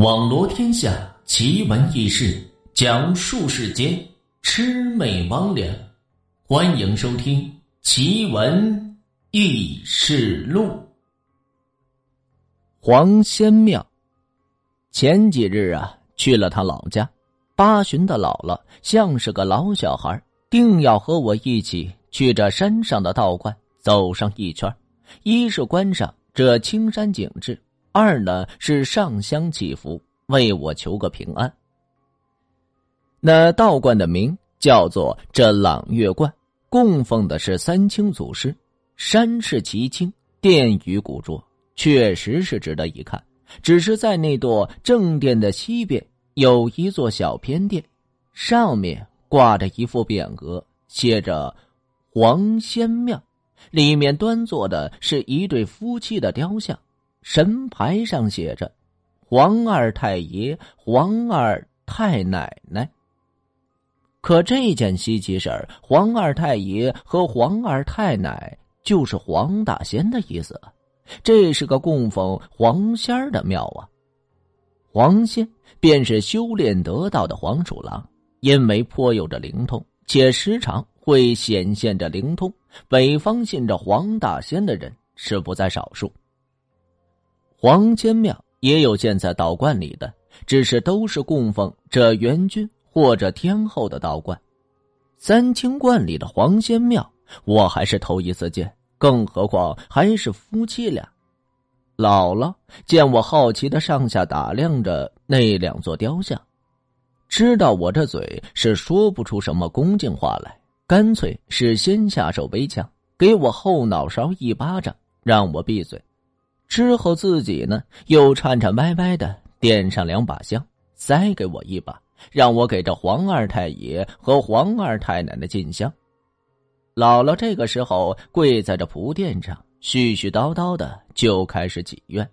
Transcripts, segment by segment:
网罗天下奇闻异事，讲述世间魑魅魍魉。欢迎收听《奇闻异事录》。黄仙庙，前几日啊，去了他老家，八旬的姥姥像是个老小孩，定要和我一起去这山上的道观走上一圈。一是观赏这青山景致。二呢是上香祈福，为我求个平安。那道观的名叫做这朗月观，供奉的是三清祖师，山势奇清，殿宇古拙，确实是值得一看。只是在那座正殿的西边有一座小偏殿，上面挂着一副匾额，写着“黄仙庙”，里面端坐的是一对夫妻的雕像。神牌上写着“黄二太爷、黄二太奶奶”。可这件稀奇事儿，黄二太爷和黄二太奶就是黄大仙的意思了。这是个供奉黄仙的庙啊。黄仙便是修炼得道的黄鼠狼，因为颇有着灵通，且时常会显现着灵通，北方信着黄大仙的人是不在少数。黄仙庙也有建在道观里的，只是都是供奉这元君或者天后的道观。三清观里的黄仙庙，我还是头一次见，更何况还是夫妻俩。姥姥见我好奇的上下打量着那两座雕像，知道我这嘴是说不出什么恭敬话来，干脆是先下手为强，给我后脑勺一巴掌，让我闭嘴。之后自己呢，又颤颤巍巍的点上两把香，塞给我一把，让我给这黄二太爷和黄二太奶奶进香。姥姥这个时候跪在这蒲垫上，絮絮叨叨的就开始祈愿。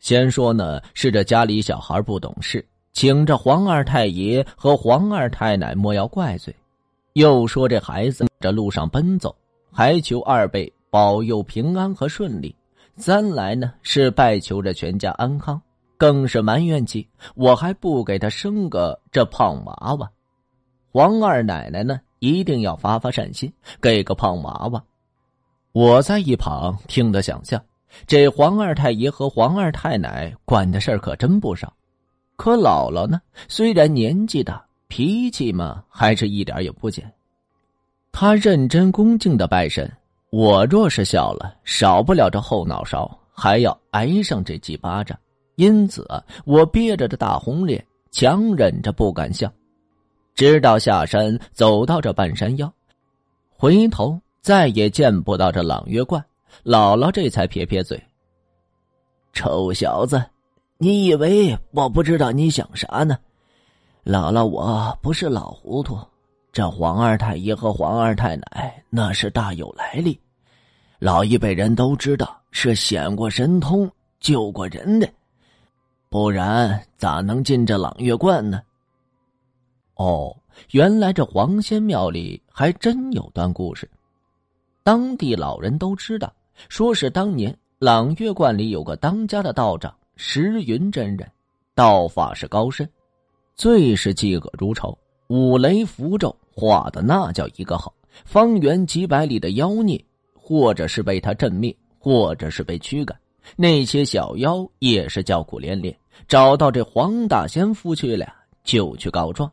先说呢，是这家里小孩不懂事，请这黄二太爷和黄二太奶莫要怪罪；又说这孩子这路上奔走，还求二辈保佑平安和顺利。三来呢是拜求着全家安康，更是埋怨起我还不给他生个这胖娃娃。黄二奶奶呢一定要发发善心，给个胖娃娃。我在一旁听得想笑。这黄二太爷和黄二太奶管的事儿可真不少，可姥姥呢虽然年纪大，脾气嘛还是一点也不减。她认真恭敬的拜神。我若是笑了，少不了这后脑勺，还要挨上这几巴掌。因此，我憋着这大红脸，强忍着不敢笑。直到下山走到这半山腰，回头再也见不到这朗月观，姥姥这才撇撇嘴：“臭小子，你以为我不知道你想啥呢？姥姥，我不是老糊涂。”这黄二太爷和黄二太奶那是大有来历，老一辈人都知道是显过神通、救过人的，不然咋能进这朗月观呢？哦，原来这黄仙庙里还真有段故事，当地老人都知道，说是当年朗月观里有个当家的道长石云真人，道法是高深，最是嫉恶如仇，五雷符咒。画的那叫一个好，方圆几百里的妖孽，或者是被他震灭，或者是被驱赶。那些小妖也是叫苦连连，找到这黄大仙夫妻俩就去告状。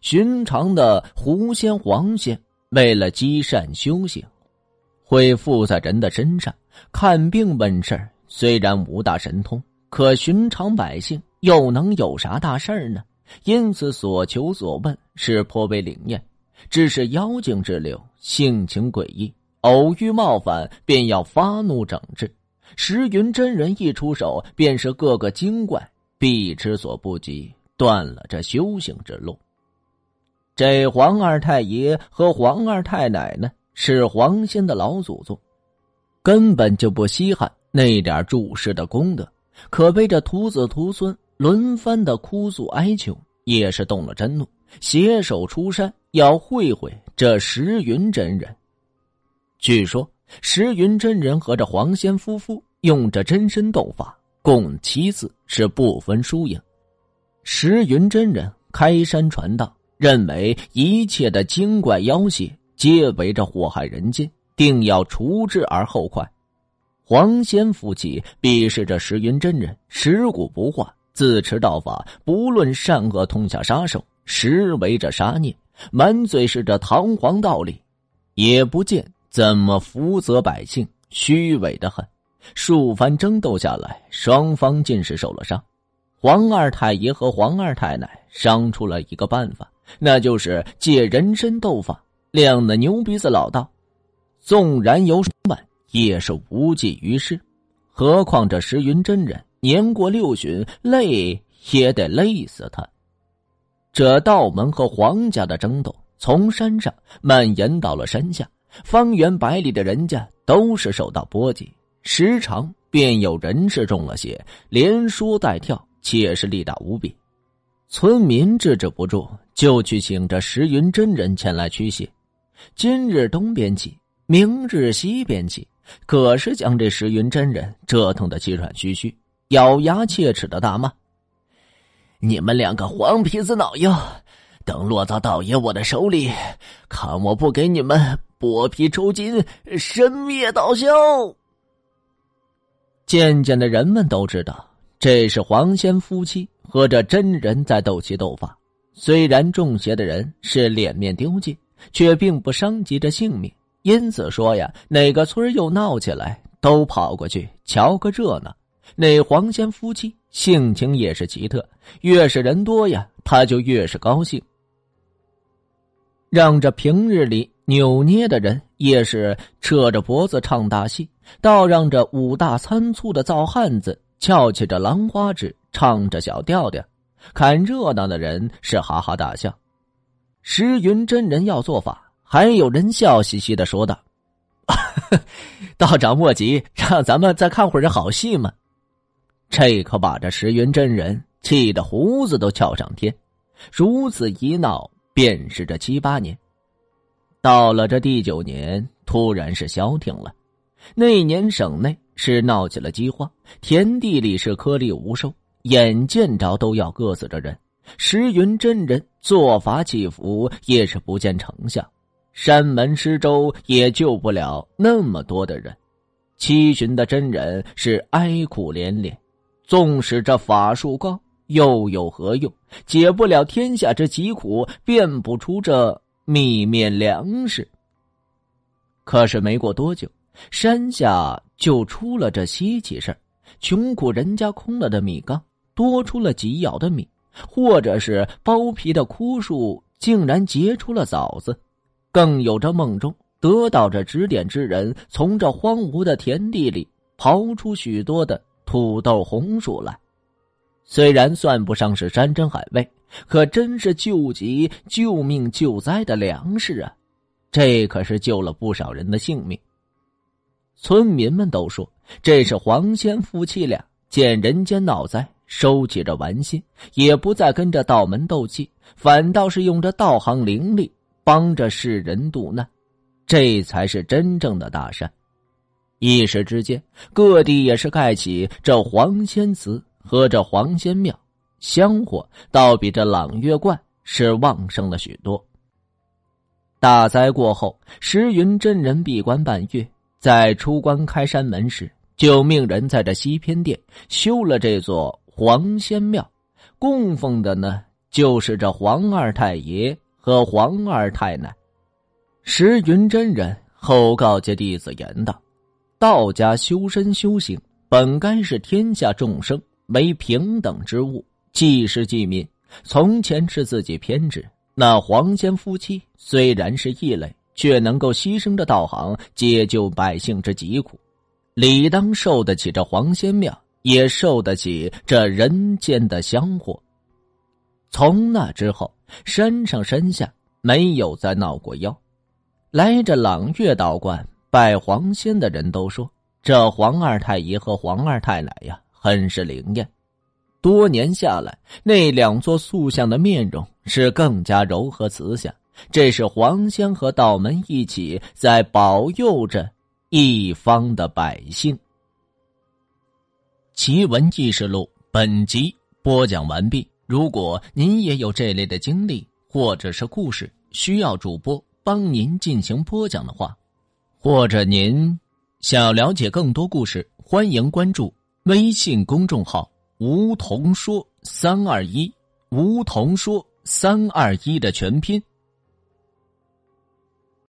寻常的狐仙、黄仙，为了积善修行，会附在人的身上看病问事虽然无大神通，可寻常百姓又能有啥大事呢？因此，所求所问是颇为灵验。只是妖精之流，性情诡异，偶遇冒犯便要发怒整治。石云真人一出手，便是各个精怪必之所不及，断了这修行之路。这黄二太爷和黄二太奶呢，是黄仙的老祖宗，根本就不稀罕那点注世的功德，可被这徒子徒孙轮番的哭诉哀求，也是动了真怒。携手出山，要会会这石云真人。据说石云真人和这黄仙夫妇用着真身斗法，共七次，是不分输赢。石云真人开山传道，认为一切的精怪妖邪皆围着祸害人间，定要除之而后快。黄仙夫妻鄙视着石云真人，尸骨不化，自持道法，不论善恶，痛下杀手，实为着杀孽，满嘴是这堂皇道理，也不见怎么福泽百姓，虚伪的很。数番争斗下来，双方尽是受了伤。黄二太爷和黄二太奶商出了一个办法，那就是借人参斗法。亮的牛鼻子老道，纵然有万。也是无济于事，何况这石云真人年过六旬，累也得累死他。这道门和皇家的争斗从山上蔓延到了山下，方圆百里的人家都是受到波及，时常便有人是中了邪，连说带跳，且是力大无比。村民制止不住，就去请这石云真人前来驱邪。今日东边起，明日西边起。可是将这石云真人折腾的气喘吁吁，咬牙切齿的大骂：“你们两个黄皮子脑妖，等落到道爷我的手里，看我不给你们剥皮抽筋，身灭道消！”渐渐的，人们都知道这是黄仙夫妻和这真人在斗气斗法。虽然中邪的人是脸面丢尽，却并不伤及这性命。因此说呀，哪个村又闹起来，都跑过去瞧个热闹。那黄仙夫妻性情也是奇特，越是人多呀，他就越是高兴。让这平日里扭捏的人也是扯着脖子唱大戏，倒让这五大三粗的糙汉子翘起着兰花指唱着小调调，看热闹的人是哈哈大笑。石云真人要做法。还有人笑嘻嘻的说道：“ 道长莫急，让咱们再看会儿这好戏嘛。”这可把这石云真人气得胡子都翘上天。如此一闹，便是这七八年。到了这第九年，突然是消停了。那年省内是闹起了饥荒，田地里是颗粒无收，眼见着都要饿死这人。石云真人做法祈福，也是不见成效。山门失周也救不了那么多的人，七旬的真人是哀苦连连。纵使这法术高，又有何用？解不了天下之疾苦，变不出这米面粮食。可是没过多久，山下就出了这稀奇事穷苦人家空了的米缸多出了几舀的米，或者是剥皮的枯树竟然结出了枣子。更有着梦中得到这指点之人，从这荒芜的田地里刨出许多的土豆、红薯来。虽然算不上是山珍海味，可真是救急、救命、救灾的粮食啊！这可是救了不少人的性命。村民们都说，这是黄仙夫妻俩见人间闹灾，收起这玩心，也不再跟着道门斗气，反倒是用这道行灵力。帮着世人渡难，这才是真正的大善。一时之间，各地也是盖起这黄仙祠和这黄仙庙，香火倒比这朗月观是旺盛了许多。大灾过后，石云真人闭关半月，在出关开山门时，就命人在这西偏殿修了这座黄仙庙，供奉的呢就是这黄二太爷。和黄二太奶，石云真人后告诫弟子言道：“道家修身修行，本该是天下众生为平等之物，济世济民。从前是自己偏执，那黄仙夫妻虽然是异类，却能够牺牲着道行，解救百姓之疾苦，理当受得起这黄仙庙，也受得起这人间的香火。”从那之后，山上山下没有再闹过妖。来这朗月道观拜黄仙的人都说，这黄二太爷和黄二太奶呀，很是灵验。多年下来，那两座塑像的面容是更加柔和慈祥。这是黄仙和道门一起在保佑着一方的百姓。奇闻记事录本集播讲完毕。如果您也有这类的经历或者是故事，需要主播帮您进行播讲的话，或者您想要了解更多故事，欢迎关注微信公众号“梧桐说三二一”，梧桐说三二一的全拼。